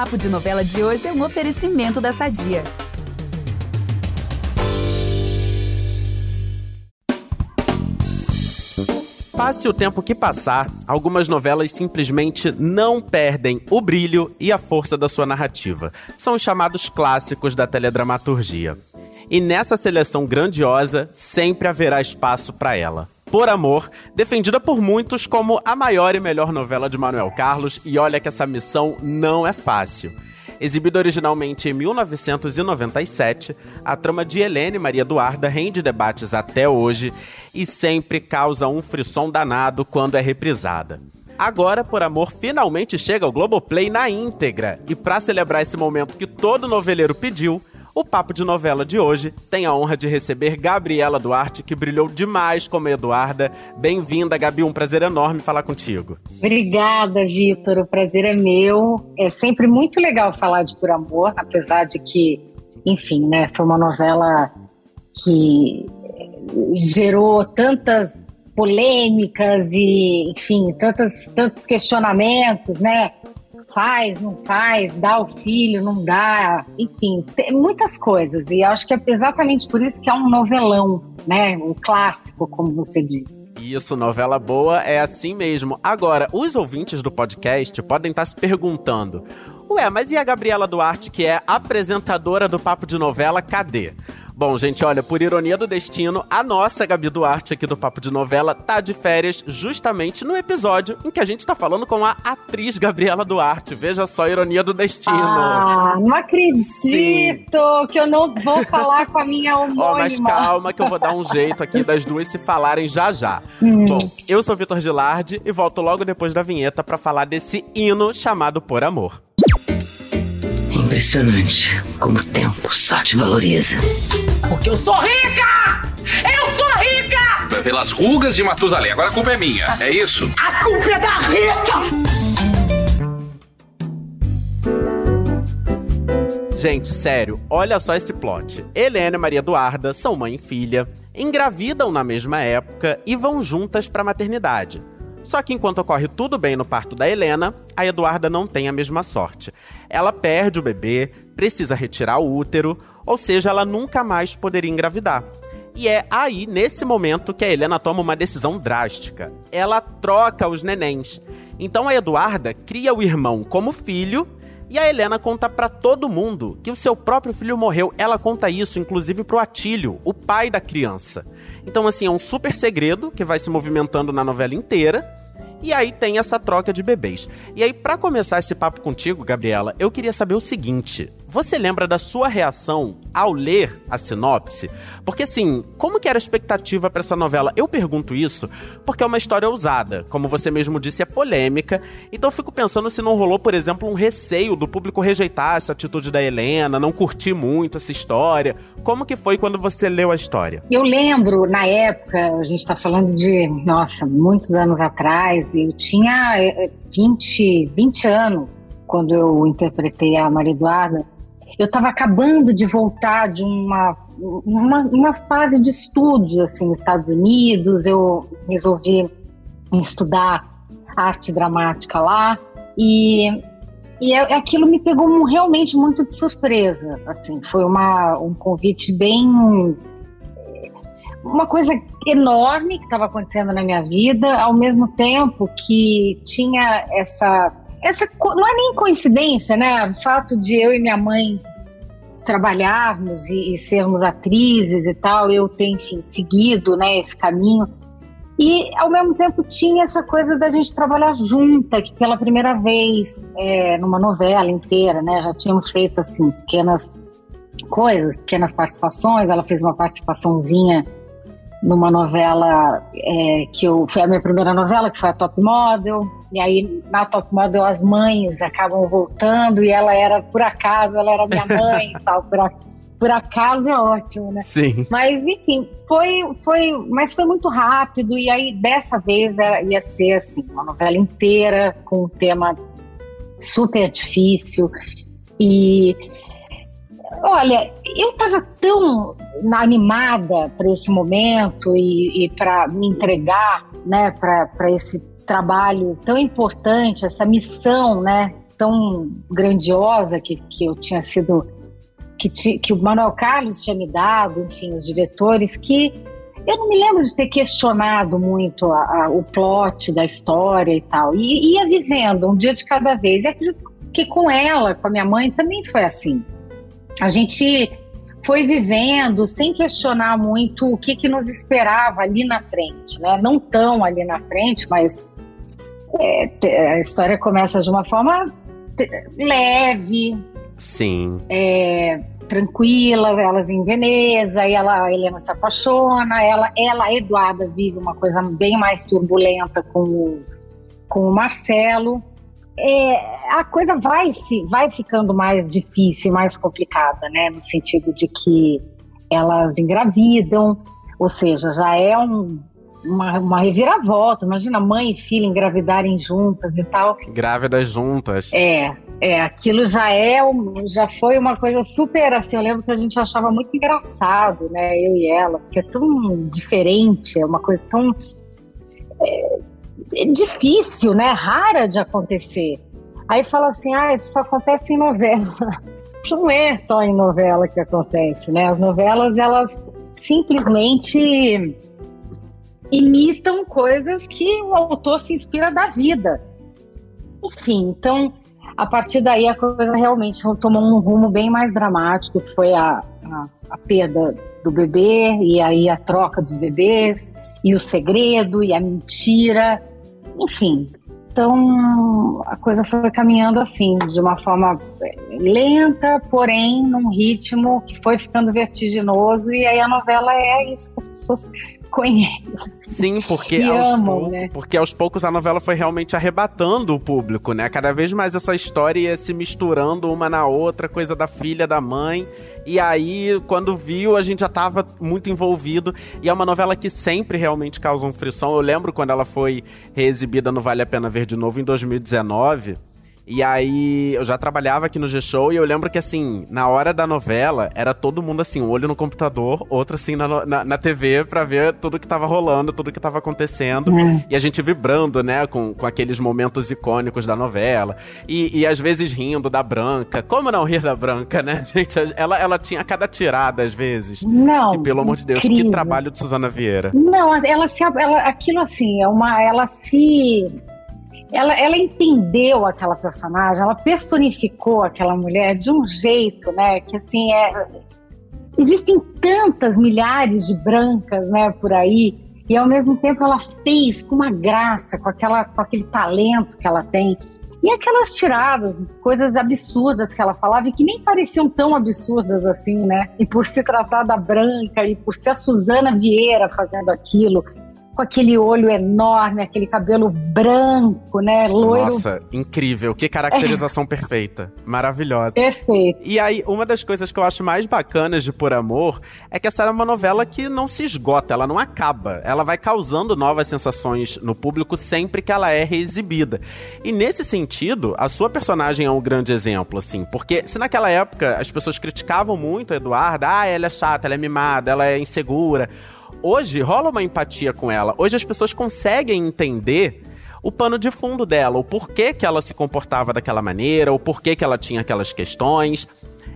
Papo de Novela de hoje é um oferecimento da Sadia. Passe o tempo que passar, algumas novelas simplesmente não perdem o brilho e a força da sua narrativa. São os chamados clássicos da teledramaturgia. E nessa seleção grandiosa, sempre haverá espaço para ela. Por Amor, defendida por muitos como a maior e melhor novela de Manuel Carlos, e olha que essa missão não é fácil. Exibida originalmente em 1997, a trama de Helene Maria Eduarda rende debates até hoje e sempre causa um frisson danado quando é reprisada. Agora, Por Amor finalmente chega ao Globoplay na íntegra, e para celebrar esse momento que todo noveleiro pediu, o Papo de Novela de hoje tem a honra de receber Gabriela Duarte, que brilhou demais como Eduarda. Bem-vinda, Gabi, um prazer enorme falar contigo. Obrigada, Vitor, o prazer é meu. É sempre muito legal falar de Por Amor, apesar de que, enfim, né, foi uma novela que gerou tantas polêmicas e, enfim, tantos, tantos questionamentos, né? Faz, não faz, dá o filho, não dá, enfim, muitas coisas. E acho que é exatamente por isso que é um novelão, né? Um clássico, como você disse. Isso, novela boa é assim mesmo. Agora, os ouvintes do podcast podem estar se perguntando. Ué, mas e a Gabriela Duarte, que é apresentadora do Papo de Novela, cadê? Bom, gente, olha, por ironia do destino, a nossa Gabi Duarte aqui do Papo de Novela tá de férias justamente no episódio em que a gente tá falando com a atriz Gabriela Duarte. Veja só a ironia do destino. Ah, não acredito Sim. que eu não vou falar com a minha homônima. Ó, mas calma que eu vou dar um jeito aqui das duas se falarem já já. Hum. Bom, eu sou Vitor Gilardi e volto logo depois da vinheta para falar desse hino chamado Por Amor. Impressionante como o tempo só te valoriza. Porque eu sou rica! Eu sou rica! Pelas rugas de Matusalém. Agora a culpa é minha, é isso? A culpa é da Rita! Gente, sério, olha só esse plot. Helena e Maria Eduarda são mãe e filha, engravidam na mesma época e vão juntas para a maternidade. Só que enquanto ocorre tudo bem no parto da Helena, a Eduarda não tem a mesma sorte. Ela perde o bebê, precisa retirar o útero, ou seja, ela nunca mais poderia engravidar. E é aí, nesse momento, que a Helena toma uma decisão drástica. Ela troca os nenéns. Então a Eduarda cria o irmão como filho e a Helena conta para todo mundo que o seu próprio filho morreu. Ela conta isso, inclusive, pro Atílio, o pai da criança. Então, assim, é um super segredo que vai se movimentando na novela inteira. E aí tem essa troca de bebês. E aí, para começar esse papo contigo, Gabriela, eu queria saber o seguinte: você lembra da sua reação ao ler a sinopse? Porque assim, como que era a expectativa para essa novela? Eu pergunto isso porque é uma história ousada, como você mesmo disse, é polêmica. Então fico pensando se não rolou, por exemplo, um receio do público rejeitar essa atitude da Helena, não curtir muito essa história. Como que foi quando você leu a história? Eu lembro, na época, a gente está falando de, nossa, muitos anos atrás, eu tinha 20, eh, 20 anos quando eu interpretei a Maria Eduarda. Eu estava acabando de voltar de uma, uma, uma, fase de estudos assim nos Estados Unidos. Eu resolvi estudar arte dramática lá e e é, aquilo me pegou realmente muito de surpresa. Assim, foi uma, um convite bem uma coisa enorme que estava acontecendo na minha vida, ao mesmo tempo que tinha essa essa não é nem coincidência, né? O fato de eu e minha mãe trabalharmos e, e sermos atrizes e tal, eu ter, enfim, seguido, né, esse caminho. E, ao mesmo tempo, tinha essa coisa da gente trabalhar junta, que pela primeira vez, é, numa novela inteira, né, já tínhamos feito, assim, pequenas coisas, pequenas participações. Ela fez uma participaçãozinha numa novela é, que eu, foi a minha primeira novela, que foi a Top Model. E aí, na Top Model, as mães acabam voltando e ela era, por acaso, ela era minha mãe e tal. Por, por acaso é ótimo, né? Sim. Mas, enfim, foi, foi, mas foi muito rápido. E aí, dessa vez, ia ser, assim, uma novela inteira com um tema super difícil. E Olha, eu estava tão animada para esse momento e, e para me entregar, né, para esse trabalho tão importante, essa missão, né, tão grandiosa que, que eu tinha sido que, ti, que o Manuel Carlos tinha me dado, enfim, os diretores, que eu não me lembro de ter questionado muito a, a, o plot da história e tal. E ia vivendo um dia de cada vez. E acredito que com ela, com a minha mãe, também foi assim. A gente foi vivendo sem questionar muito o que, que nos esperava ali na frente, né? Não tão ali na frente, mas é, a história começa de uma forma leve. Sim. É, tranquila, elas em Veneza, e ela, a Helena se apaixona, ela, ela, Eduarda, vive uma coisa bem mais turbulenta com o, com o Marcelo. É, a coisa vai se vai ficando mais difícil e mais complicada, né? No sentido de que elas engravidam, ou seja, já é um, uma, uma reviravolta. Imagina mãe e filha engravidarem juntas e tal. Grávidas juntas. É, é, aquilo já é, já foi uma coisa super assim. Eu lembro que a gente achava muito engraçado, né? Eu e ela, porque é tão diferente, é uma coisa tão é, é difícil, né? Rara de acontecer. Aí fala assim, ah, isso só acontece em novela. Não é só em novela que acontece, né? As novelas, elas simplesmente imitam coisas que o autor se inspira da vida. Enfim, então, a partir daí a coisa realmente tomou um rumo bem mais dramático, que foi a, a, a perda do bebê, e aí a troca dos bebês, e o segredo, e a mentira, enfim. Então, a coisa foi caminhando assim, de uma forma é, lenta, porém num ritmo que foi ficando vertiginoso, e aí a novela é isso que as pessoas conhece. Sim, porque aos, amam, pou... né? porque aos poucos a novela foi realmente arrebatando o público, né? Cada vez mais essa história ia se misturando uma na outra, coisa da filha, da mãe. E aí, quando viu, a gente já tava muito envolvido. E é uma novela que sempre realmente causa um frisson. Eu lembro quando ela foi reexibida no Vale a Pena Ver de Novo em 2019. E aí, eu já trabalhava aqui no G-Show e eu lembro que, assim, na hora da novela, era todo mundo assim, um olho no computador, outro assim na, na, na TV pra ver tudo que tava rolando, tudo que tava acontecendo. É. E a gente vibrando, né, com, com aqueles momentos icônicos da novela. E, e às vezes rindo da Branca. Como não rir da Branca, né, gente? Ela, ela tinha cada tirada, às vezes. Não. Que, pelo amor de Deus, incrível. que trabalho de Suzana Vieira. Não, ela se. Ela, aquilo assim, é uma. Ela se ela, ela entendeu aquela personagem, ela personificou aquela mulher de um jeito, né? Que assim é. Existem tantas milhares de brancas, né, por aí, e ao mesmo tempo ela fez com uma graça, com, aquela, com aquele talento que ela tem. E aquelas tiradas, coisas absurdas que ela falava e que nem pareciam tão absurdas assim, né? E por se tratar da Branca e por ser a Suzana Vieira fazendo aquilo, com aquele olho enorme, aquele cabelo branco, né? Loiro. Nossa, incrível. Que caracterização perfeita. Maravilhosa. Perfeito. E aí, uma das coisas que eu acho mais bacanas de Por Amor é que essa é uma novela que não se esgota, ela não acaba. Ela vai causando novas sensações no público sempre que ela é reexibida. E nesse sentido, a sua personagem é um grande exemplo, assim. Porque se naquela época as pessoas criticavam muito a Eduarda, ah, ela é chata, ela é mimada, ela é insegura hoje rola uma empatia com ela. Hoje as pessoas conseguem entender o pano de fundo dela, o porquê que ela se comportava daquela maneira, o porquê que ela tinha aquelas questões.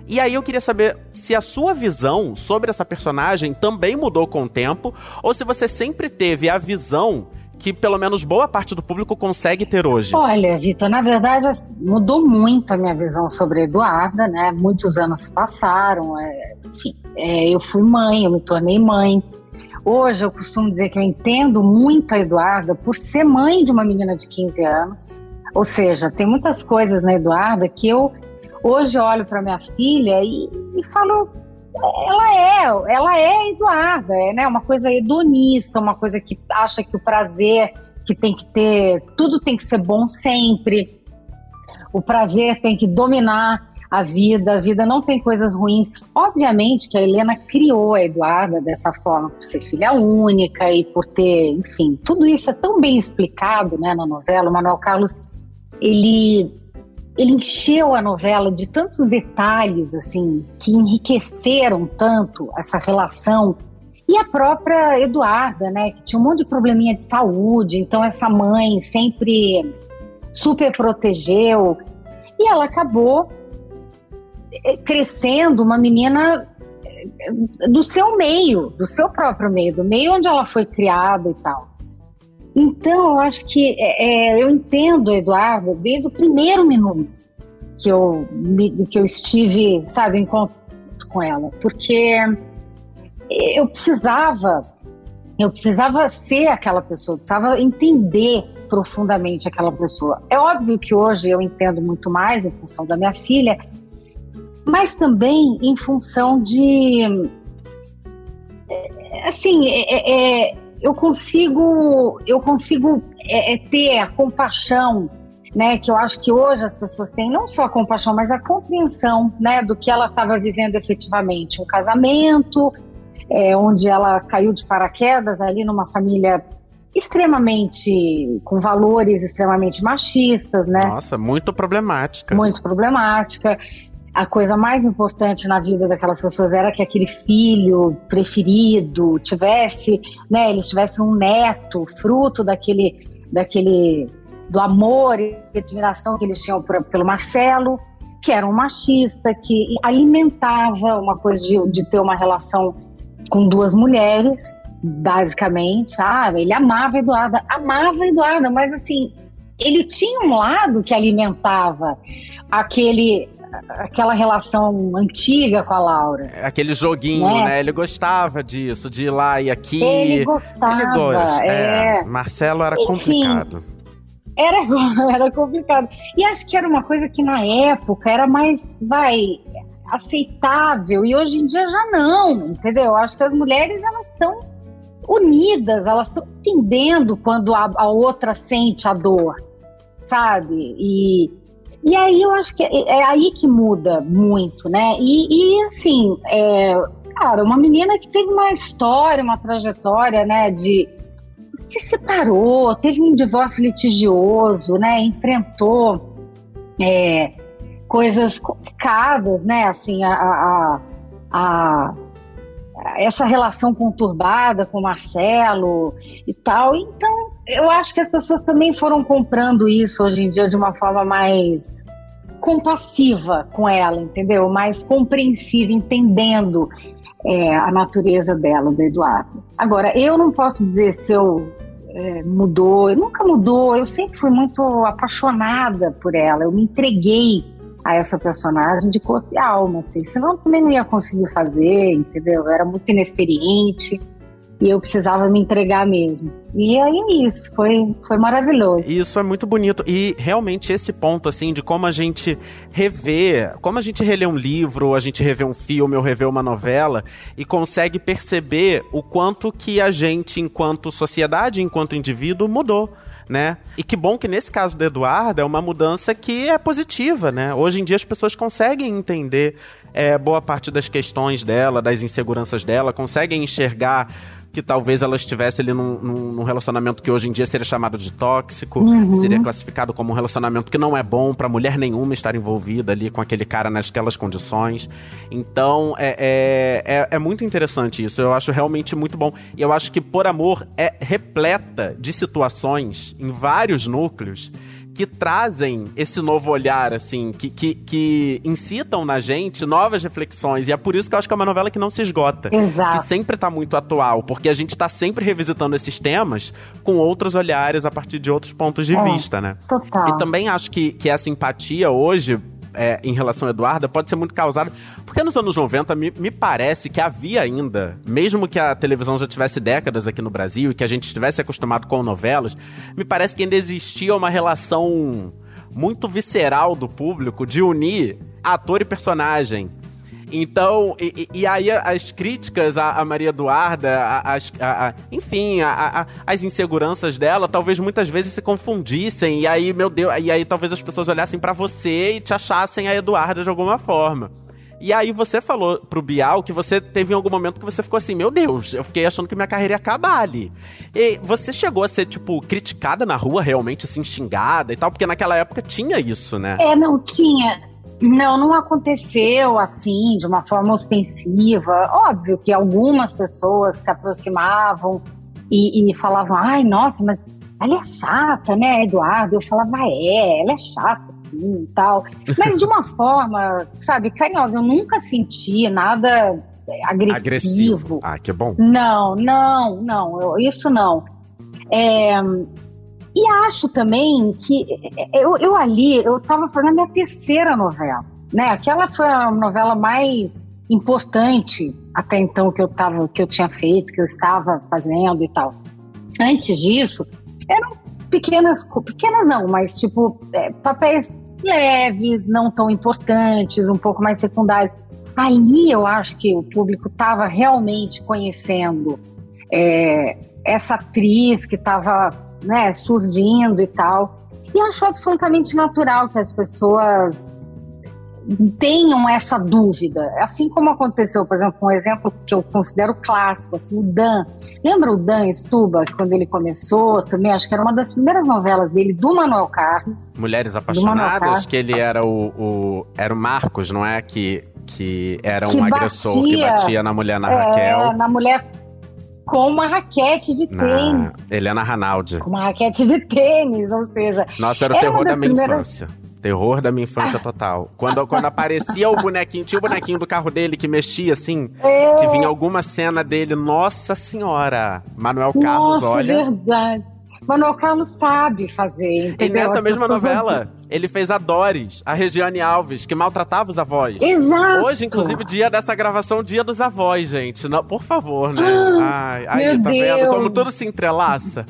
E aí eu queria saber se a sua visão sobre essa personagem também mudou com o tempo, ou se você sempre teve a visão que pelo menos boa parte do público consegue ter hoje? Olha, Vitor, na verdade assim, mudou muito a minha visão sobre a Eduarda, né? Muitos anos passaram, é, enfim, é, eu fui mãe, eu me tornei mãe. Hoje eu costumo dizer que eu entendo muito a Eduarda por ser mãe de uma menina de 15 anos. Ou seja, tem muitas coisas na Eduarda que eu hoje olho para minha filha e, e, falo, ela é, ela é Eduarda, é né, uma coisa hedonista, uma coisa que acha que o prazer que tem que ter, tudo tem que ser bom sempre. O prazer tem que dominar a vida, a vida não tem coisas ruins. Obviamente que a Helena criou a Eduarda dessa forma, por ser filha única e por ter, enfim, tudo isso é tão bem explicado né, na novela. O Manuel Carlos, ele, ele encheu a novela de tantos detalhes, assim, que enriqueceram tanto essa relação e a própria Eduarda, né, que tinha um monte de probleminha de saúde, então essa mãe sempre super protegeu E ela acabou crescendo uma menina eh, do seu meio, do seu próprio meio, do meio onde ela foi criada e tal. Então, eu acho que é, eu entendo a Eduarda desde o primeiro minuto que eu, que eu estive, sabe, em contato com ela, porque eu precisava, eu precisava ser aquela pessoa, precisava entender profundamente aquela pessoa. É óbvio que hoje eu entendo muito mais em função da minha filha, mas também em função de, assim, é, é, eu consigo, eu consigo é, é, ter a compaixão, né, que eu acho que hoje as pessoas têm não só a compaixão, mas a compreensão, né, do que ela estava vivendo efetivamente, um casamento, é, onde ela caiu de paraquedas ali numa família extremamente com valores extremamente machistas, né? Nossa, muito problemática. Muito problemática a coisa mais importante na vida daquelas pessoas era que aquele filho preferido tivesse, né, eles tivessem um neto, fruto daquele, daquele, do amor e admiração que eles tinham pelo Marcelo, que era um machista, que alimentava uma coisa de, de ter uma relação com duas mulheres, basicamente. Ah, ele amava Eduarda, amava Eduarda, mas assim, ele tinha um lado que alimentava aquele aquela relação antiga com a Laura. Aquele joguinho, né? né? Ele gostava disso, de ir lá e aqui. Ele gostava. Ele gosta. É. é. Marcelo era Enfim, complicado. Era, era complicado. E acho que era uma coisa que na época era mais, vai, aceitável. E hoje em dia já não, entendeu? Acho que as mulheres, elas estão unidas, elas estão entendendo quando a, a outra sente a dor, sabe? E e aí eu acho que é, é aí que muda muito, né? E, e assim, é, cara, uma menina que teve uma história, uma trajetória, né, de se separou, teve um divórcio litigioso, né, enfrentou é, coisas complicadas, né, assim, a, a, a, essa relação conturbada com o Marcelo e tal. Então, eu acho que as pessoas também foram comprando isso hoje em dia de uma forma mais compassiva com ela, entendeu? Mais compreensiva, entendendo é, a natureza dela, do Eduardo. Agora, eu não posso dizer se eu é, mudou, nunca mudou, eu sempre fui muito apaixonada por ela, eu me entreguei a essa personagem de corpo e alma, assim, senão eu também não ia conseguir fazer, entendeu? Eu era muito inexperiente e eu precisava me entregar mesmo. E aí é isso, foi, foi maravilhoso. Isso é muito bonito. E realmente esse ponto, assim, de como a gente revê, como a gente relê um livro, a gente revê um filme ou revê uma novela e consegue perceber o quanto que a gente, enquanto sociedade, enquanto indivíduo, mudou. Né? E que bom que nesse caso do Eduardo é uma mudança que é positiva, né? Hoje em dia as pessoas conseguem entender é, boa parte das questões dela, das inseguranças dela, conseguem enxergar que talvez ela estivesse ali num, num, relacionamento que hoje em dia seria chamado de tóxico, uhum. seria classificado como um relacionamento que não é bom para mulher nenhuma estar envolvida ali com aquele cara naquelas condições. Então é, é, é, é muito interessante isso, eu acho realmente muito bom. E eu acho que Por Amor é repleta de situações em vários núcleos que trazem esse novo olhar, assim, que, que, que, incitam na gente novas reflexões. E é por isso que eu acho que é uma novela que não se esgota. Exato. Que sempre tá muito atual, porque a gente tá sempre revisitando esses temas com outros olhares a partir de outros pontos de é, vista, né? Total. E também acho que, que essa empatia hoje é, em relação a Eduarda pode ser muito causada. Porque nos anos 90 me, me parece que havia ainda, mesmo que a televisão já tivesse décadas aqui no Brasil e que a gente estivesse acostumado com novelas, me parece que ainda existia uma relação muito visceral do público de unir ator e personagem. Então, e, e aí as críticas à, Maria Eduarda, as, a, a, enfim, a, as inseguranças dela, talvez muitas vezes se confundissem. E aí, meu Deus, e aí talvez as pessoas olhassem para você e te achassem a Eduarda de alguma forma. E aí você falou pro Bial que você teve em algum momento que você ficou assim, meu Deus, eu fiquei achando que minha carreira ia acabar ali. E você chegou a ser, tipo, criticada na rua, realmente, assim, xingada e tal? Porque naquela época tinha isso, né? É, não tinha. Não, não aconteceu assim, de uma forma ostensiva. Óbvio que algumas pessoas se aproximavam e, e falavam: ai, nossa, mas ela é chata, né, Eduardo? Eu falava, é, ela é chata, sim, e tal. Mas de uma forma, sabe, carinhosa. Eu nunca senti nada agressivo. agressivo. Ah, que bom. Não, não, não, eu, isso não. É, e acho também que eu, eu ali, eu estava fazendo a minha terceira novela, né? Aquela foi a novela mais importante até então que eu tava, que eu tinha feito, que eu estava fazendo e tal. Antes disso, eram pequenas, pequenas não, mas tipo é, papéis leves, não tão importantes, um pouco mais secundários. Ali eu acho que o público estava realmente conhecendo é, essa atriz que estava né, surgindo e tal. E acho absolutamente natural que as pessoas tenham essa dúvida. Assim como aconteceu, por exemplo, um exemplo que eu considero clássico, assim, o Dan. Lembra o Dan Stuba, quando ele começou também? Acho que era uma das primeiras novelas dele, do Manuel Carlos. Mulheres Apaixonadas, que ele era o, o, era o Marcos, não é? Que, que era um que agressor batia, que batia na mulher, na é, Raquel. na mulher com uma raquete de tênis. Helena Ranaldi. Com uma raquete de tênis, ou seja... Nossa, era o terror da minha primeiras... infância. Terror da minha infância total. Quando, quando aparecia o bonequinho, tinha o bonequinho do carro dele que mexia assim, é. que vinha alguma cena dele, nossa senhora! Manuel Carlos, nossa, olha. verdade. Manuel Carlos sabe fazer, entendeu? E nessa As mesma novela, ele fez a Doris, a Regiane Alves, que maltratava os avós. Exato. Hoje, inclusive, dia dessa gravação, dia dos avós, gente. Não, por favor, né? Ai, aí, tá Deus. vendo como tudo se entrelaça?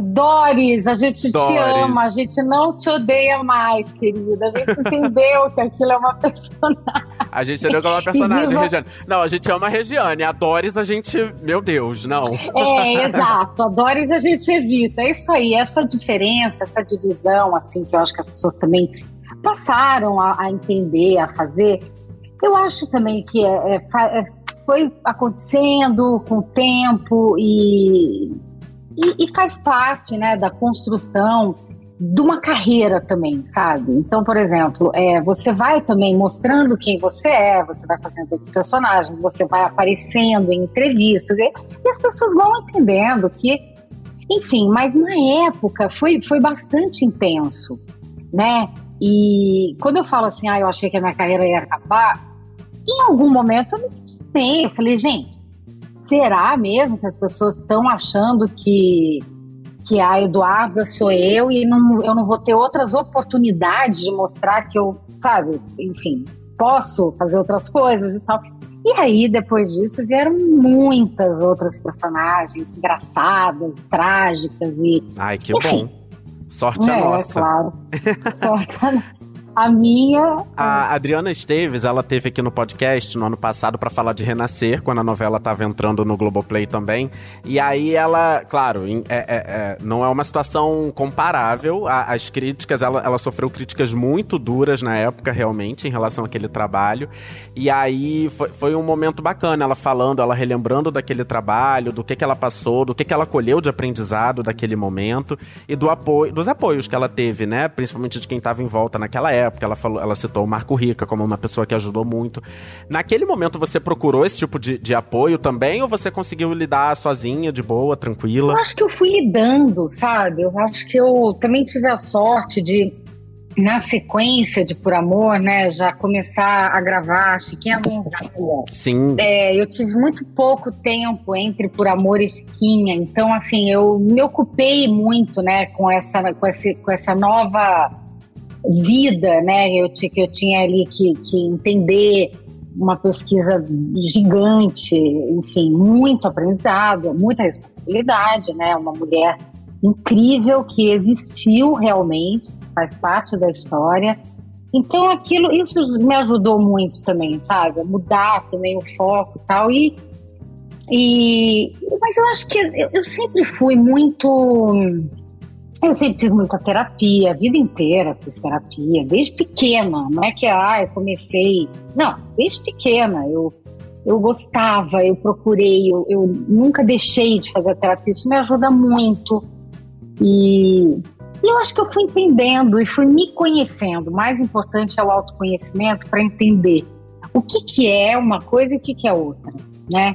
Doris, a gente Doris. te ama, a gente não te odeia mais, querida. A gente entendeu que aquilo é uma personagem. A gente entendeu que é uma personagem. Regiane. Não, a gente ama a Regiane. A Doris, a gente. Meu Deus, não. É, exato. A Doris a gente evita. É isso aí, essa diferença, essa divisão, assim, que eu acho que as pessoas também passaram a, a entender, a fazer. Eu acho também que é, é, é foi acontecendo com o tempo e e, e faz parte né, da construção de uma carreira também, sabe? Então, por exemplo, é, você vai também mostrando quem você é, você vai fazendo outros personagens, você vai aparecendo em entrevistas e, e as pessoas vão entendendo que, enfim, mas na época foi, foi bastante intenso, né? E quando eu falo assim, ah, eu achei que a minha carreira ia acabar, em algum momento eu me eu falei, gente, será mesmo que as pessoas estão achando que que a Eduarda sou eu e não, eu não vou ter outras oportunidades de mostrar que eu, sabe, enfim, posso fazer outras coisas e tal. E aí, depois disso, vieram muitas outras personagens engraçadas, trágicas e. Ai, que enfim. bom. Sorte é, a nossa. claro. Sorte a a minha. A Adriana Esteves, ela teve aqui no podcast no ano passado para falar de Renascer, quando a novela estava entrando no Globoplay também. E aí ela, claro, é, é, é, não é uma situação comparável. as críticas, ela, ela sofreu críticas muito duras na época, realmente, em relação àquele trabalho. E aí foi, foi um momento bacana, ela falando, ela relembrando daquele trabalho, do que, que ela passou, do que, que ela colheu de aprendizado daquele momento e do apoio, dos apoios que ela teve, né? Principalmente de quem estava em volta naquela época época. Ela, falou, ela citou o Marco Rica como uma pessoa que ajudou muito. Naquele momento, você procurou esse tipo de, de apoio também? Ou você conseguiu lidar sozinha, de boa, tranquila? Eu acho que eu fui lidando, sabe? Eu acho que eu também tive a sorte de na sequência de Por Amor, né, já começar a gravar Chiquinha Gonzaga. Sim. É, eu tive muito pouco tempo entre Por Amor e Chiquinha, então assim, eu me ocupei muito, né, com essa, com esse, com essa nova vida, né? Eu, que eu tinha ali que, que entender uma pesquisa gigante, enfim, muito aprendizado, muita responsabilidade, né? Uma mulher incrível que existiu realmente, faz parte da história. Então aquilo, isso me ajudou muito também, sabe? Mudar também o foco e tal. E, e mas eu acho que eu, eu sempre fui muito eu sempre fiz muita terapia, a vida inteira fiz terapia, desde pequena. Não é que ah, eu comecei. Não, desde pequena eu, eu gostava, eu procurei, eu, eu nunca deixei de fazer terapia. Isso me ajuda muito. E, e eu acho que eu fui entendendo e fui me conhecendo. O mais importante é o autoconhecimento para entender o que, que é uma coisa e o que, que é outra, né?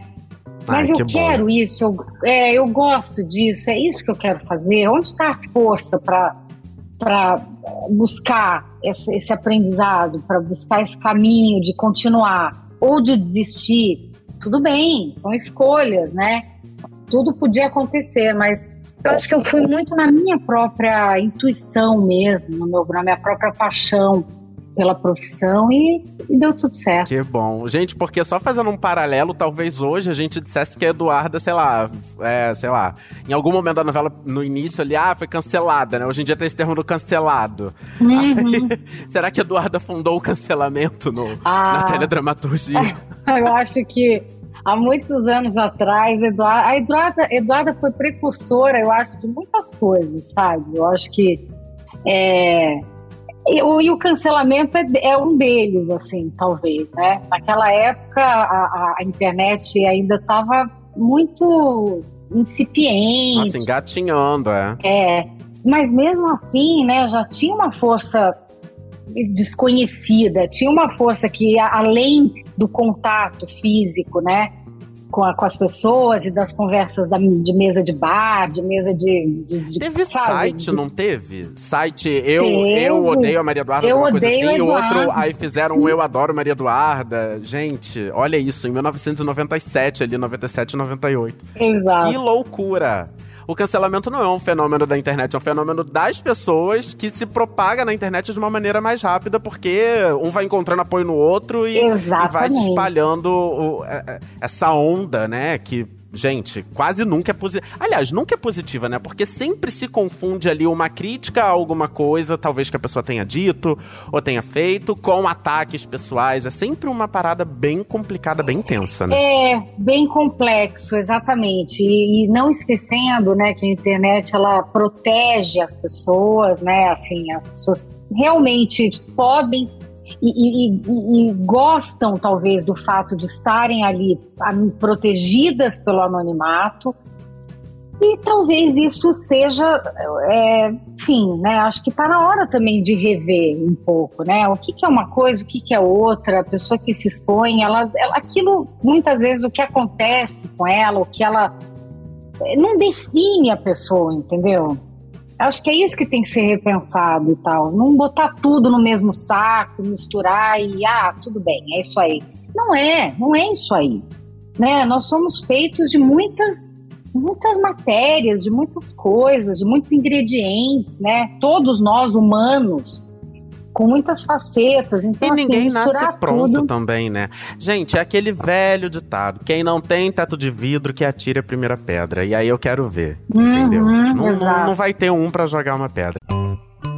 Mas Ai, eu que quero bom. isso, eu, é, eu gosto disso, é isso que eu quero fazer. Onde está a força para buscar esse, esse aprendizado, para buscar esse caminho de continuar ou de desistir? Tudo bem, são escolhas, né? Tudo podia acontecer, mas eu acho que eu fui muito na minha própria intuição mesmo, no meu, na minha própria paixão pela profissão e, e deu tudo certo. Que bom. Gente, porque só fazendo um paralelo, talvez hoje a gente dissesse que a Eduarda, sei lá, é, sei lá, em algum momento da novela, no início ali, ah, foi cancelada, né? Hoje em dia tem esse termo do cancelado. Uhum. Aí, será que a Eduarda fundou o cancelamento no, Ah. na teledramaturgia? Eu acho que há muitos anos atrás, Eduarda, a Eduarda, Eduarda foi precursora, eu acho, de muitas coisas, sabe? Eu acho que. É, e, o, e o cancelamento é, é um deles, assim, talvez, né? Naquela época, a, a- internet ainda estava muito incipiente. Nossa, engatinhando, é. É, mas mesmo assim, né, já tinha uma força desconhecida, tinha uma força que além do contato físico, né, com, a- com as pessoas e das conversas da- de mesa de bar, de mesa de, de, de Teve sabe, site, não teve? Site Eu, Teve. eu odeio a Maria Eduarda, Eu alguma coisa assim. E outro, Eduarda. aí fizeram Sim. um Eu Adoro Maria Eduarda. Gente, olha isso, em 1997, ali, 97 e 98. Exato. Que loucura! O cancelamento não é um fenômeno da internet, é um fenômeno das pessoas que se propaga na internet de uma maneira mais rápida, porque um vai encontrando apoio no outro e, e vai se espalhando o- é- é- essa onda, né? Que, gente, quase nunca é positiva. Aliás, nunca é positiva, né? Porque sempre se confunde ali uma crítica a alguma coisa, talvez que a pessoa tenha dito ou tenha feito, com ataques pessoais. É sempre uma parada bem complicada, bem tensa, né? É bem complexo, exatamente. E, e não esquecendo, né, que a internet ela protege as pessoas, né? Assim, as pessoas realmente podem e, e- e- gostam talvez do fato de estarem ali ah, protegidas pelo anonimato. E talvez isso seja, é, enfim, né? Acho que está na hora também de rever um pouco, né? O que, que é uma coisa, o que, que é outra. A pessoa que se expõe, ela, ela, aquilo, muitas vezes, o que acontece com ela, o que ela. é, Não define a pessoa, entendeu? Acho que é isso que tem que ser repensado e tal. Não botar tudo no mesmo saco, misturar e, ah, tudo bem, é isso aí. Não é, não é isso aí. Né? Nós somos feitos de muitas muitas matérias, de muitas coisas, de muitos ingredientes, né? Todos nós humanos com muitas facetas. Então, E ninguém assim, nasce misturar pronto tudo. também, né? Gente, é aquele velho ditado: quem não tem teto de vidro que atire a primeira pedra. E aí eu quero ver, entendeu? Uhum, Não, não, exato. não vai ter um pra jogar uma pedra.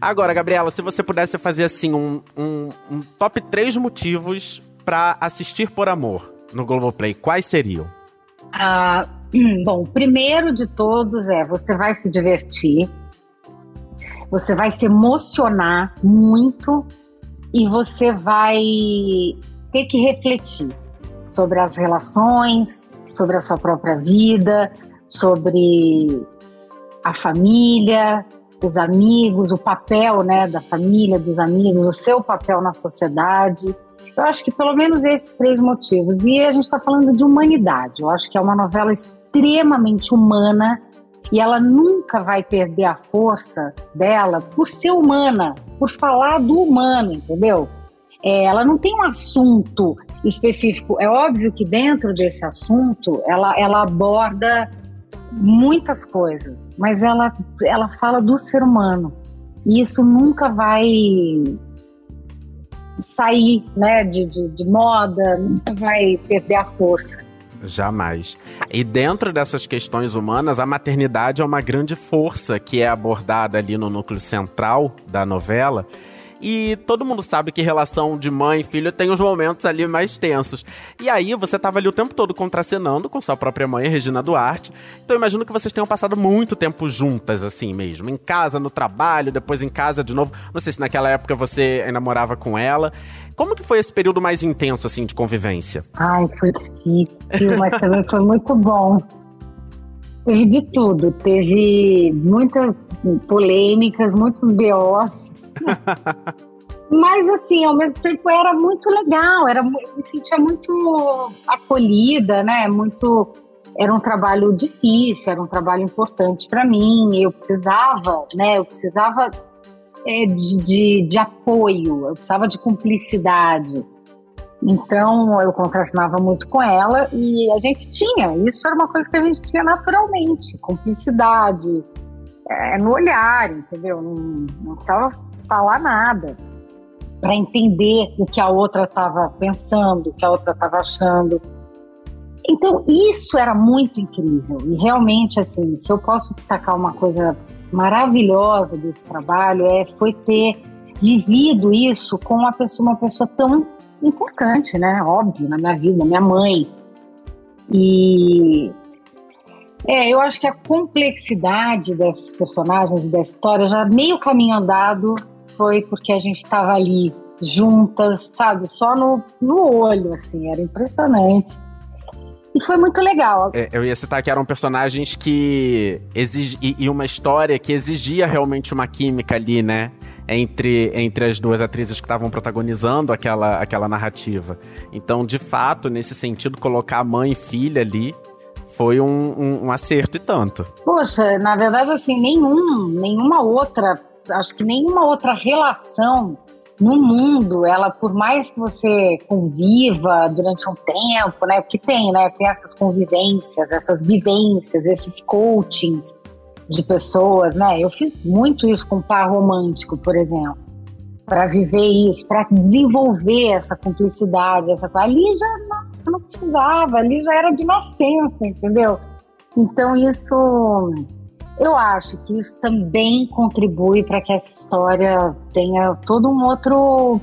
Agora, Gabriela, se você pudesse fazer assim um, um- um top 3 motivos pra assistir por amor no Globoplay, quais seriam? Ah, hum, bom, primeiro de todos é você vai se divertir, você vai se emocionar muito e você vai ter que refletir sobre as relações, sobre a sua própria vida, sobre a família, os amigos, o papel né, da família, dos amigos, o seu papel na sociedade. Eu acho que pelo menos esses três motivos. E a gente está falando de humanidade. Eu acho que é uma novela extremamente humana e ela nunca vai perder a força dela por ser humana, por falar do humano, entendeu? É, ela não tem um assunto específico. É óbvio que dentro desse assunto ela, ela aborda muitas coisas, mas ela, ela fala do ser humano. E isso nunca vai sair né, de, de, de moda, nunca vai perder a força. Jamais. E dentro dessas questões humanas, a maternidade é uma grande força que é abordada ali no núcleo central da novela. E todo mundo sabe que relação de mãe e filho tem os momentos ali mais tensos. E aí você tava ali o tempo todo contracenando com sua própria mãe, Regina Duarte. Então eu imagino que vocês tenham passado muito tempo juntas, assim mesmo. Em casa, no trabalho, depois em casa de novo. Não sei se naquela época você ainda morava com ela. Como que foi esse período mais intenso, assim, de convivência? Ai, foi difícil, mas também foi muito bom. Teve de tudo. Teve muitas polêmicas, muitos BOs. Mas, assim, ao mesmo tempo era muito legal, era, me sentia muito acolhida, né? Muito. Era um trabalho difícil, era um trabalho importante para mim. Eu precisava, né? Eu precisava é, de, de, de apoio, eu precisava de cumplicidade. Então eu contracenava muito com ela e a gente tinha, isso era uma coisa que a gente tinha naturalmente, cumplicidade, é, no olhar, entendeu? Não, não precisava falar nada para entender o que a outra estava pensando, o que a outra estava achando. Então isso era muito incrível e realmente assim, se eu posso destacar uma coisa maravilhosa desse trabalho é foi ter vivido isso com uma pessoa, uma pessoa tão importante, né? Óbvio, na minha vida, minha mãe. E é, eu acho que a complexidade desses personagens e da história já meio caminho andado foi porque a gente estava ali juntas, sabe? Só no, no olho, assim, era impressionante. E foi muito legal. É, eu ia citar que eram personagens que exig... e uma história que exigia realmente uma química ali, né? Entre, entre as duas atrizes que estavam protagonizando aquela, aquela narrativa. Então, de fato, nesse sentido, colocar mãe e filha ali foi um, um, um acerto e tanto. Poxa, na verdade, assim, nenhum, nenhuma outra, acho que nenhuma outra relação no mundo, ela, por mais que você conviva durante um tempo, né? Porque tem, né? Tem essas convivências, essas vivências, esses coachings de pessoas, né? Eu fiz muito isso com par romântico, por exemplo, para viver isso, para desenvolver essa cumplicidade, essa. Ali já nossa, não precisava, ali já era de nascença, entendeu? Então isso, eu acho que isso também contribui para que essa história tenha todo um outro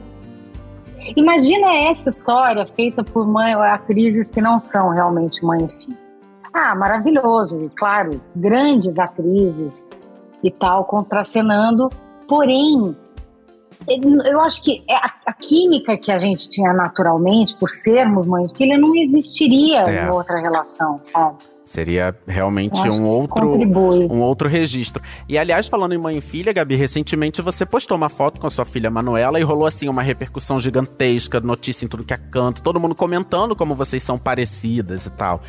Imagina essa história feita por mãe, atrizes que não são realmente mãe e filha. Ah, maravilhoso, claro, grandes atrizes e tal, contracenando, porém, eu acho que é a, química que a gente tinha naturalmente, por sermos mãe e filha, não existiria é. em outra relação, sabe? Seria realmente um outro, um outro registro. E aliás, falando em mãe e filha, Gabi, recentemente você postou uma foto com a sua filha Manuela e rolou assim uma repercussão gigantesca, notícia em tudo que é canto, todo mundo comentando como vocês são parecidas e tal.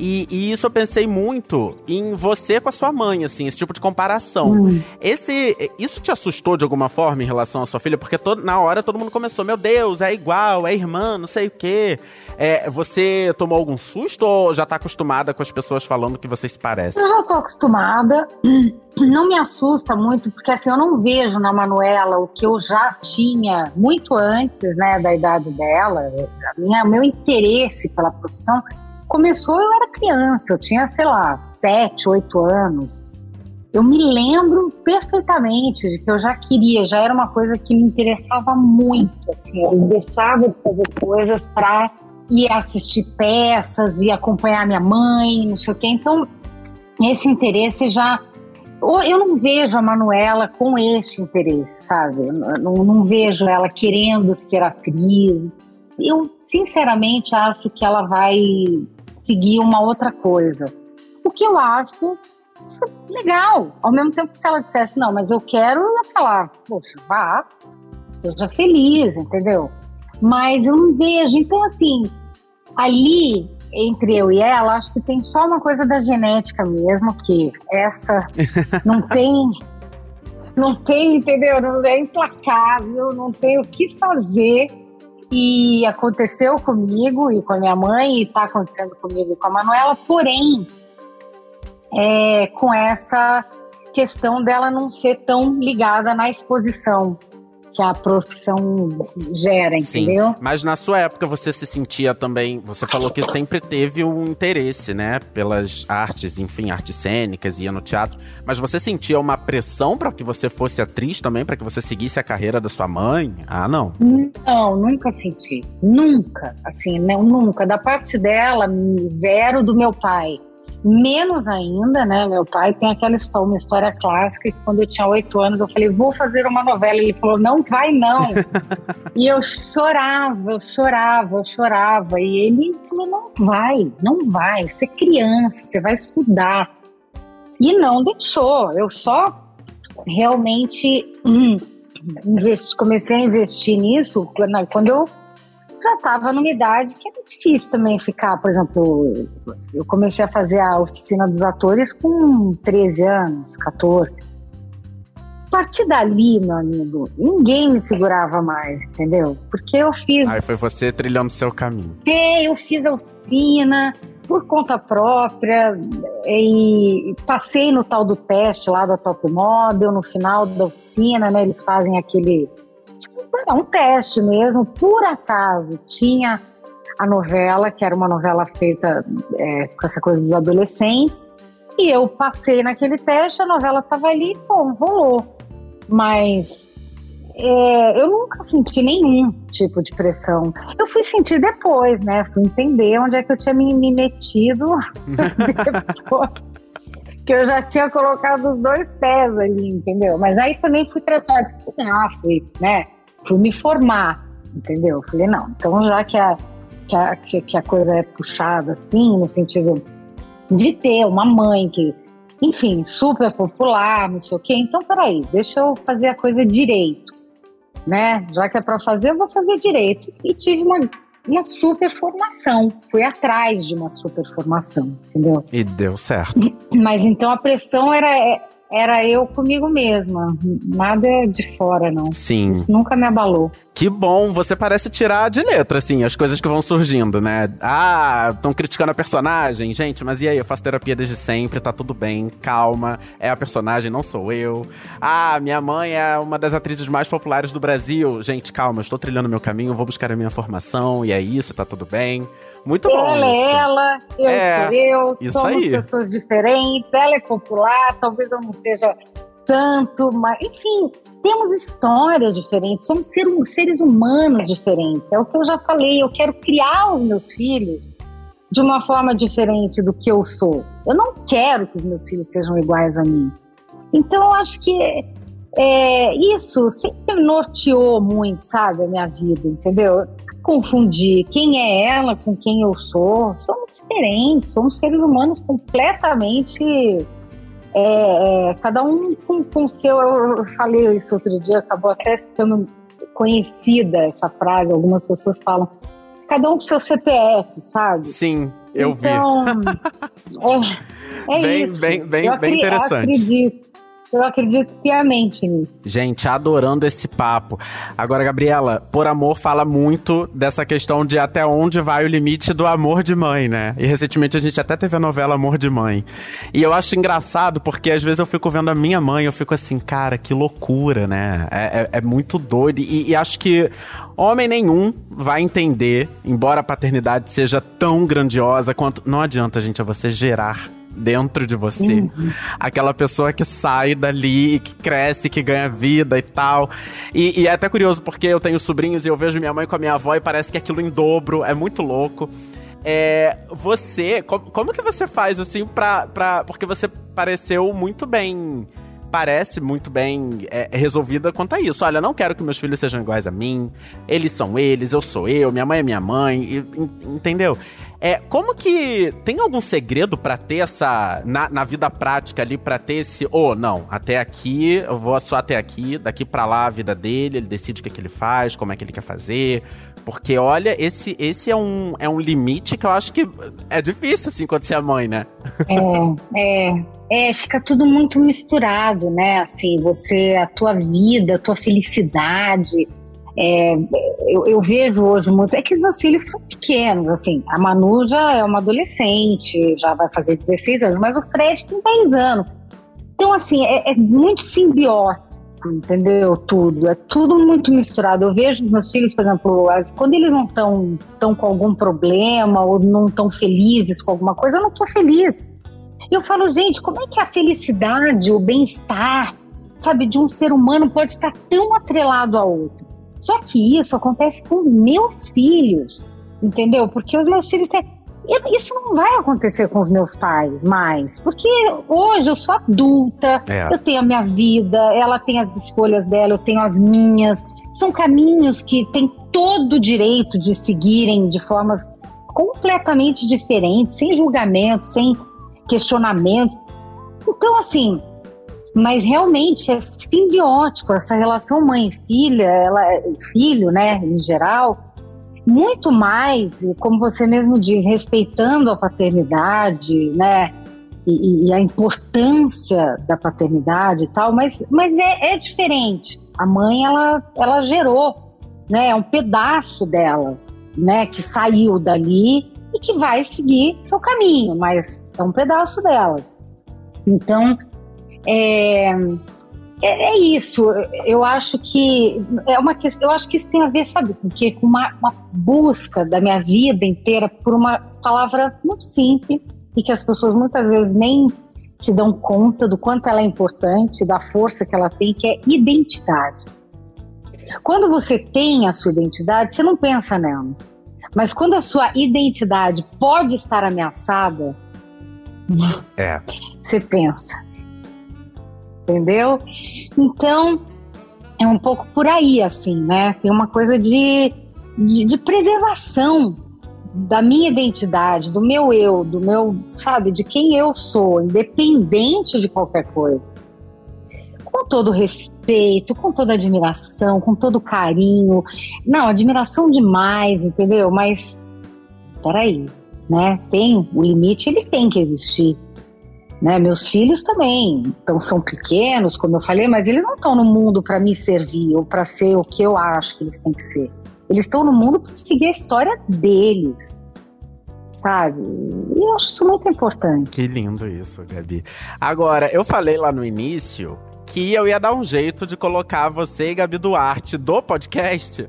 E, e, isso eu pensei muito em você com a sua mãe, assim, esse tipo de comparação. Hum. Esse, isso te assustou de alguma forma em relação à sua filha? Porque todo, na hora todo mundo começou, meu Deus, é igual, é irmã, não sei o quê. É, você tomou algum susto ou já tá acostumada com as pessoas falando que vocês se parecem? Eu já tô acostumada. Não me assusta muito, porque assim, eu não vejo na Manuela o que eu já tinha muito antes, né, da idade dela. A minha, meu interesse pela profissão começou, eu era criança, eu tinha, sei lá, sete, oito anos. Eu me lembro perfeitamente de que eu já queria, já era uma coisa que me interessava muito, assim, eu deixava de fazer coisas para ir assistir peças e acompanhar minha mãe, não sei o quê. Então, esse interesse já eu não vejo a Manuela com este interesse, sabe? Não, não vejo ela querendo ser atriz. Eu, sinceramente, acho que ela vai seguir uma outra coisa. O que eu acho legal. Ao mesmo tempo que se ela dissesse, não, mas eu quero, eu ia falar, poxa, vá, seja feliz, entendeu? Mas eu não vejo. Então, assim, ali entre eu e ela, acho que tem só uma coisa da genética mesmo, que essa não tem. Não tem, entendeu? Não é implacável, não tem o que fazer e aconteceu comigo e com a minha mãe, e está acontecendo comigo e com a Manuela, porém, é, com essa questão dela não ser tão ligada na exposição. Que a profissão gera, Sim. entendeu? Mas na sua época você se sentia também. Você falou que sempre teve um interesse, né? Pelas artes, enfim, artes cênicas, ia no teatro. Mas você sentia uma pressão para que você fosse atriz também, para que você seguisse a carreira da sua mãe? Ah, não. Não, nunca senti. Nunca. Assim, não, nunca. Da parte dela, zero do meu pai. Menos ainda, né? Meu pai tem aquela história, uma história clássica que quando eu tinha oito anos eu falei, vou fazer uma novela. Ele falou, não vai não. e eu chorava, eu chorava, eu chorava. E ele falou, não vai, não vai. Você é criança, você vai estudar. E não deixou. Eu só realmente hum, investi, comecei a investir nisso quando, quando eu já estava numa idade que era difícil também ficar, por exemplo, eu comecei a fazer a oficina dos atores com 13 anos, 14. A partir dali, meu amigo, ninguém me segurava mais, entendeu? Porque eu fiz. Aí foi você trilhando seu caminho. É, eu fiz a oficina por conta própria e passei no tal do teste lá da Top Model, no final da oficina, né? Eles fazem aquele é um teste mesmo. Por acaso tinha a novela, que era uma novela feita é, com essa coisa dos adolescentes, e eu passei naquele teste, a novela estava ali, pô, rolou. Mas é, eu nunca senti nenhum tipo de pressão. Eu fui sentir depois, né? Fui entender onde é que eu tinha me, me metido depois. Que eu já tinha colocado os dois pés ali, entendeu? Mas aí também fui tratar de estudar, fui, né? fui me formar, entendeu? Falei, não, então já que a, que a, que a coisa é puxada assim, no sentido de ter uma mãe que, enfim, super popular, não sei o quê, então peraí, deixa eu fazer a coisa direito, né? Já que é para fazer, eu vou fazer direito. E tive uma, uma super formação, fui atrás de uma super formação, entendeu? E deu certo. Mas então a pressão era é, era eu comigo mesma. Nada de fora, não. Sim. Isso nunca me abalou. Que bom, você parece tirar de letra, assim, as coisas que vão surgindo, né? Ah, estão criticando a personagem. Gente, mas e aí? Eu faço terapia desde sempre, tá tudo bem, calma. É a personagem, não sou eu. Ah, minha mãe é uma das atrizes mais populares do Brasil. Gente, calma, eu estou trilhando meu caminho, vou buscar a minha formação, e é isso, tá tudo bem. Muito bom. Ela isso. é ela, eu É, sou eu, isso somos aí. pessoas diferentes, ela é popular, talvez eu não seja tanto, mas enfim, temos histórias diferentes, somos ser- seres humanos diferentes. É o que eu já falei, eu quero criar os meus filhos de uma forma diferente do que eu sou. Eu não quero que os meus filhos sejam iguais a mim. Então eu acho que é, isso sempre norteou muito, sabe, a minha vida, entendeu? Confundir quem é ela com quem eu sou. Somos diferentes, somos seres humanos completamente. é, é, cada um com o seu. Eu, falei isso outro dia, acabou até ficando conhecida essa frase. Algumas pessoas falam. Cada um com seu CPF, sabe? Sim, eu vi. então, É, é Bem- isso. bem- bem- Eu bem interessante. Acredito. Eu acredito piamente nisso. Gente, adorando esse papo. Agora, Gabriela, por amor fala muito dessa questão de até onde vai o limite do amor de mãe, né? E recentemente a gente até teve a novela Amor de Mãe. E eu acho engraçado porque às vezes eu fico vendo a minha mãe, eu fico assim, cara, que loucura, né? É, é- é muito doido. E, e acho que homem nenhum vai entender, embora a paternidade seja tão grandiosa quanto. Não adianta, gente, é você gerar dentro de você. Aquela pessoa que sai dali, e que cresce, que ganha vida e tal. E, e é até curioso porque eu tenho sobrinhos e eu vejo minha mãe com a minha avó e parece que aquilo em dobro, é muito louco. É, você, como, como que você faz assim pra, pra. Porque você pareceu muito bem. Parece muito bem é, resolvida quanto a isso. Olha, não quero que meus filhos sejam iguais a mim. Eles são eles, eu sou eu, minha mãe é minha mãe. e- en- entendeu? É, como que. Tem algum segredo pra ter essa. Na, na vida prática ali, pra ter esse. Ou não, até aqui, eu vou só até aqui, daqui pra lá a vida dele, ele decide o que, que ele faz, como é que ele quer fazer. Porque, olha, esse, esse é, um, é um limite que eu acho que é difícil, assim, quando você é mãe, né? É, é, é, fica tudo muito misturado, né? Assim, você, a tua vida, a tua felicidade. É, eu, eu vejo hoje muito. É que os meus filhos são pequenos, assim. A Manu já é uma adolescente, já vai fazer 16 anos, mas o Fred tem 10 anos. Então, assim, é, é muito simbiótico. entendeu? Tudo. É tudo muito misturado. Eu vejo os meus filhos, por exemplo, as, quando eles não estão tão com algum problema ou não estão felizes com alguma coisa, eu não estou feliz. Eu falo, gente, como é que a felicidade, o bem-estar, sabe, de um ser humano pode estar tão atrelado a outro? Só que isso acontece com os meus filhos, entendeu? Porque os meus filhos têm isso não vai acontecer com os meus pais mais, porque hoje eu sou adulta, é. eu tenho a minha vida, ela tem as escolhas dela, eu tenho as minhas. São caminhos que têm todo o direito de seguirem de formas completamente diferentes, sem julgamento, sem questionamento. Então, assim, mas realmente é simbiótico essa relação mãe filha, ela filho, né, em geral muito mais, como você mesmo diz, respeitando a paternidade, né? E, e a importância da paternidade e tal, mas, mas é, é diferente. A mãe, ela, ela gerou, né? É um pedaço dela, né? Que saiu dali e que vai seguir seu caminho, mas é um pedaço dela. Então, é, é, é, isso. Eu acho que é uma questão. Eu acho que isso tem a ver, sabe, com que com uma, uma busca da minha vida inteira por uma palavra muito simples e que as pessoas muitas vezes nem se dão conta do quanto ela é importante, da força que ela tem, que é identidade. Quando você tem a sua identidade, você não pensa nela. Mas quando a sua identidade pode estar ameaçada, é. você pensa entendeu? Então, é um pouco por aí, assim, né? Tem uma coisa de, de, de preservação da minha identidade, do meu eu, do meu, sabe, de quem eu sou, independente de qualquer coisa. Com todo respeito, com toda admiração, com todo carinho. Não, admiração demais, entendeu? Mas, peraí, né? Tem o limite, ele tem que existir. Né? Meus filhos também então, são pequenos, como eu falei, mas eles não estão no mundo para me servir ou para ser o que eu acho que eles têm que ser. Eles estão no mundo para seguir a história deles. Sabe? E eu acho isso muito importante. Que lindo isso, Gabi. Agora, eu falei lá no início que eu ia dar um jeito de colocar você e Gabi Duarte do podcast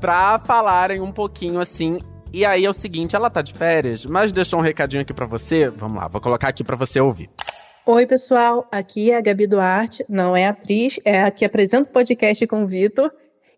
para falarem um pouquinho assim e aí é o seguinte, ela tá de férias, mas deixou um recadinho aqui para você. Vamos lá, vou colocar aqui para você ouvir. Oi, pessoal. Aqui é a Gabi Duarte, não é atriz, é a que apresenta o podcast com o Vitor.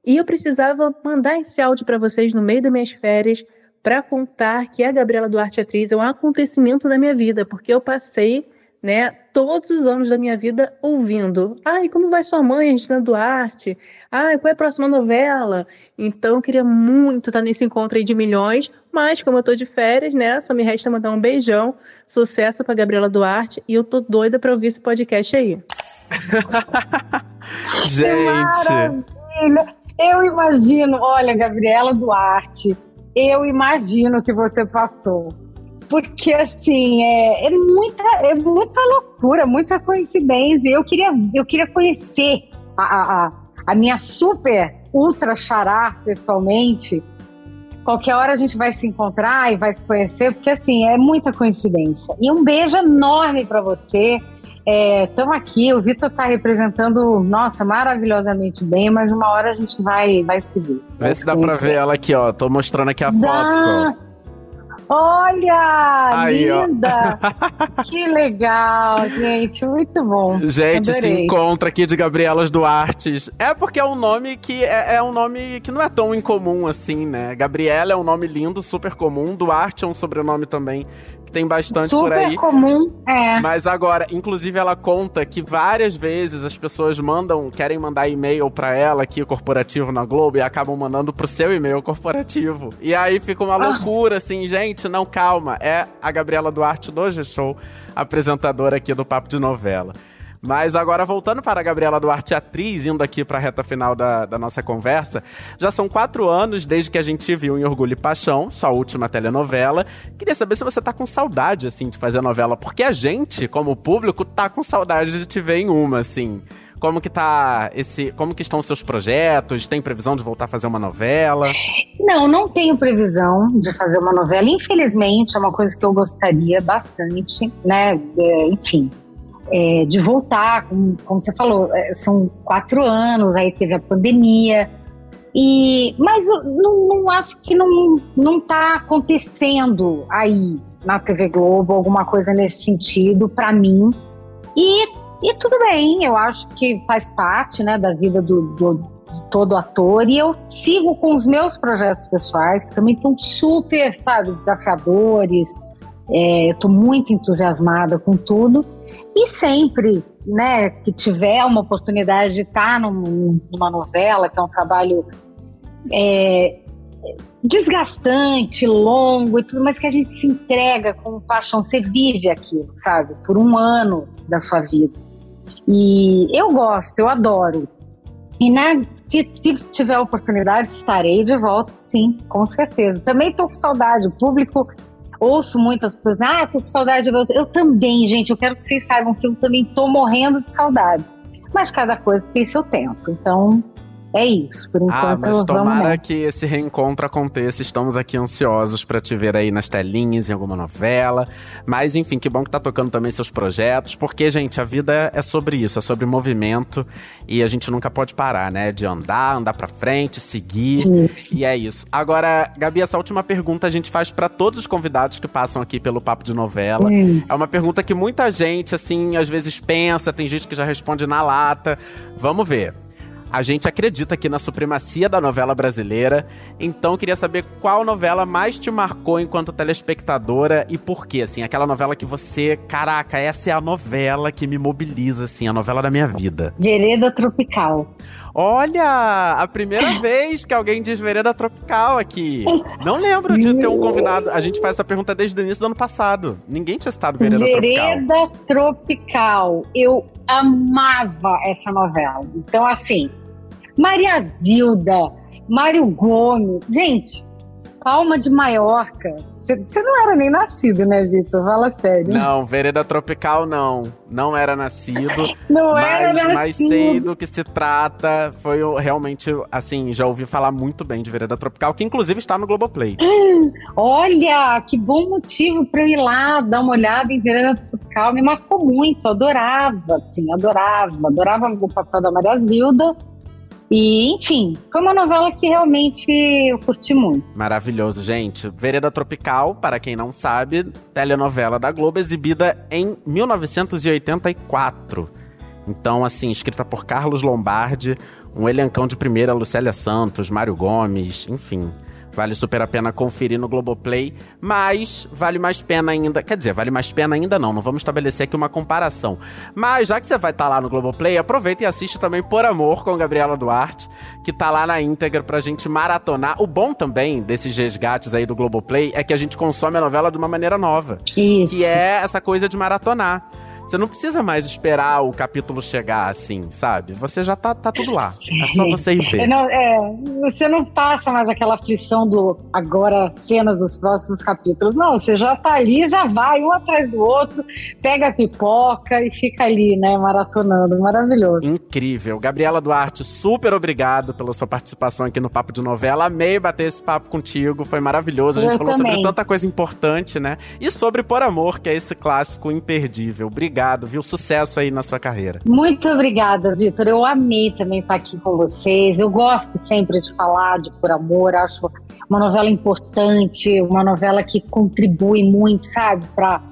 E eu precisava mandar esse áudio para vocês no meio das minhas férias para contar que a Gabriela Duarte atriz é um acontecimento da minha vida, porque eu passei né, todos os anos da minha vida ouvindo. Ai, como vai sua mãe, Regina Duarte? Ai, qual é a próxima novela? Então, eu queria muito estar nesse encontro aí de milhões, mas como eu tô de férias, né, só me resta mandar um beijão, sucesso pra Gabriela Duarte, e eu tô doida pra ouvir esse podcast aí. Gente! Eu imagino, olha, Gabriela Duarte, eu imagino que você passou porque assim é, é, muita é muita loucura, muita coincidência. Eu queria eu queria conhecer a, a, a minha super ultra xará pessoalmente. Qualquer hora a gente vai se encontrar e vai se conhecer, porque assim é muita coincidência. E um beijo enorme para você. Estamos é, aqui, o Vitor está representando, nossa, maravilhosamente bem, mas uma hora a gente vai, vai se ver. Vê se dá para ver ela aqui, ó. Tô mostrando aqui a dá. foto. Olha, Aí, linda! que legal, gente, muito bom. Gente, Adorei. se encontra aqui de Gabrielas Duartes. É porque é um nome que é, é, um nome que não é tão incomum assim, né? Gabriela é um nome lindo, super comum. Duarte é um sobrenome também que tem bastante Super por aí. Super comum, é. Mas agora, inclusive, ela conta que várias vezes as pessoas mandam, querem mandar e-mail para ela aqui, corporativo na Globo, e acabam mandando pro seu e-mail corporativo. E aí fica uma ah. loucura, assim, gente, não, calma. É a Gabriela Duarte do G-Show, apresentadora aqui do Papo de Novela. Mas agora, voltando para a Gabriela Duarte, atriz, indo aqui para a reta final da, da nossa conversa, já são quatro anos desde que a gente viu em Orgulho e Paixão, sua última telenovela. Queria saber se você tá com saudade, assim, de fazer novela, porque a gente, como público, tá com saudade de te ver em uma, assim. Como que tá esse. Como que estão os seus projetos? Tem previsão de voltar a fazer uma novela? Não, não tenho previsão de fazer uma novela. Infelizmente, é uma coisa que eu gostaria bastante, né? É, enfim, é, de voltar, como, como, você falou, é, são quatro anos, aí teve a pandemia. E, mas não, não acho que não, não está acontecendo aí na TV Globo alguma coisa nesse sentido para mim. E, e tudo bem, eu acho que faz parte né, da vida do, do, todo ator. E eu sigo com os meus projetos pessoais, que também estão super, sabe, desafiadores. É, eu estou muito entusiasmada com tudo. E sempre, né, que tiver uma oportunidade de estar num, numa novela, que é um trabalho é, desgastante, longo e tudo, mas que a gente se entrega com paixão, você vive aquilo, sabe? Por um ano da sua vida. E eu gosto, eu adoro. E né, se, se tiver oportunidade, estarei de volta, sim, com certeza. Também estou com saudade. O público ouço muitas pessoas, ah, tô com saudade de você. Eu também, gente, eu quero que vocês saibam que eu também tô morrendo de saudade. Mas cada coisa tem seu tempo. Então, é isso, por ah, enquanto. Ah, mas tomara que esse reencontro aconteça. Estamos aqui ansiosos para te ver aí nas telinhas, em alguma novela. Mas, enfim, que bom que tá tocando também seus projetos, porque, gente, a vida é sobre isso, é sobre movimento e a gente nunca pode parar, né? De andar, andar para frente, seguir. Isso. E é isso. Agora, Gabi, essa última pergunta a gente faz para todos os convidados que passam aqui pelo Papo de Novela. Hum. É uma pergunta que muita gente, assim, às vezes pensa, tem gente que já responde na lata. Vamos ver. A gente acredita aqui na supremacia da novela brasileira, então queria saber qual novela mais te marcou enquanto telespectadora e por quê, assim, aquela novela que você, caraca, essa é a novela que me mobiliza, assim, a novela da minha vida. Vereda Tropical. Olha, a primeira vez que alguém diz Vereda Tropical aqui. Não lembro de ter um convidado. A gente faz essa pergunta desde o início do ano passado. Ninguém tinha citado Vereda, Tropical. Vereda Tropical. Eu amava essa novela. Então, assim, Maria Zilda, Mário Gomes. Gente, Palma de Maiorca. Você não era nem nascido, né, Vitor? Fala sério. Não, Vereda Tropical não. Não era nascido. não mas, era nascido. Mas sei do que se trata. Foi realmente, assim, já ouvi falar muito bem de Vereda Tropical, que inclusive está no Globoplay. Olha, que bom motivo para eu ir lá dar uma olhada em Vereda Tropical. Me marcou muito, adorava, assim, adorava. Adorava o papel da Maria Zilda e, enfim, foi uma novela que realmente eu curti muito. Maravilhoso, gente. Vereda Tropical, para quem não sabe, telenovela da Globo, exibida em 1984. Então, assim, escrita por Carlos Lombardi, um elencão de primeira, Lucélia Santos, Mário Gomes, enfim. Vale super a pena conferir no Globoplay, mas vale mais pena ainda. Quer dizer, vale mais pena ainda não, não vamos estabelecer aqui uma comparação. Mas já que você vai estar tá lá no Globoplay, aproveita e assiste também Por Amor com Gabriela Duarte, que tá lá na íntegra pra gente maratonar. O bom também desses resgates aí do Globoplay é que a gente consome a novela de uma maneira nova. Isso. Que é essa coisa de maratonar. Você não precisa mais esperar o capítulo chegar assim, sabe? Você já tá, tá tudo lá. É só você ir ver. Não, é, você não passa mais aquela aflição do agora cenas dos próximos capítulos. Não, você já tá ali, já vai um atrás do outro, pega a pipoca e fica ali, né, maratonando. Maravilhoso. Incrível. Gabriela Duarte, super obrigado pela sua participação aqui no Papo de Novela. Amei bater esse papo contigo, foi maravilhoso. A gente Eu falou também. sobre tanta coisa importante, né? E sobre Por Amor, que é esse clássico imperdível. Obrigado obrigado, viu? Sucesso aí na sua carreira. Muito obrigada, Vitor. Eu amei também estar aqui com vocês. Eu gosto sempre de falar de Por Amor, acho uma novela importante, uma novela que contribui muito, sabe, para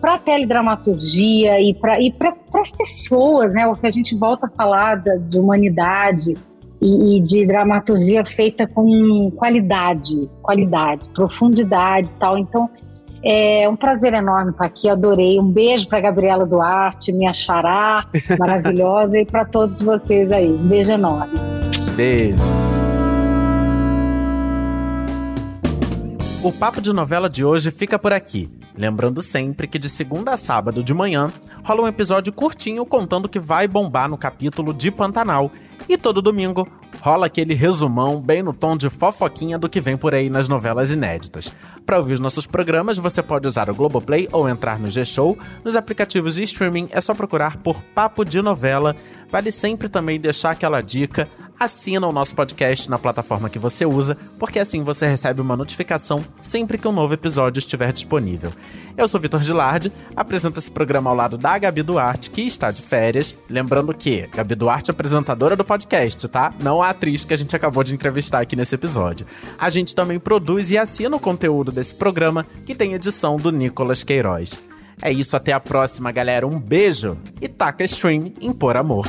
para a teledramaturgia e para e as pessoas, né? O que a gente volta a falar de humanidade e, e, de dramaturgia feita com qualidade, qualidade, profundidade e tal. Então, é um prazer enorme estar aqui, adorei. Um beijo para Gabriela Duarte, minha xará maravilhosa, e para todos vocês aí. Um beijo enorme. Beijo. O Papo de Novela de hoje fica por aqui. Lembrando sempre que de segunda a sábado de manhã rola um episódio curtinho contando que vai bombar no capítulo de Pantanal. E todo domingo rola aquele resumão bem no tom de fofoquinha do que vem por aí nas novelas inéditas. Para ouvir os nossos programas, você pode usar o Globoplay ou entrar no G-Show. Nos aplicativos de streaming é só procurar por Papo de Novela. Vale sempre também deixar aquela dica assina o nosso podcast na plataforma que você usa, porque assim você recebe uma notificação sempre que um novo episódio estiver disponível. Eu sou Vitor Gilardi, apresento esse programa ao lado da Gabi Duarte, que está de férias. Lembrando que Gabi Duarte é apresentadora do podcast, tá? Não a atriz que a gente acabou de entrevistar aqui nesse episódio. A gente também produz e assina o conteúdo desse programa, que tem edição do Nicolas Queiroz. É isso, até a próxima, galera. Um beijo e taca stream em Por Amor.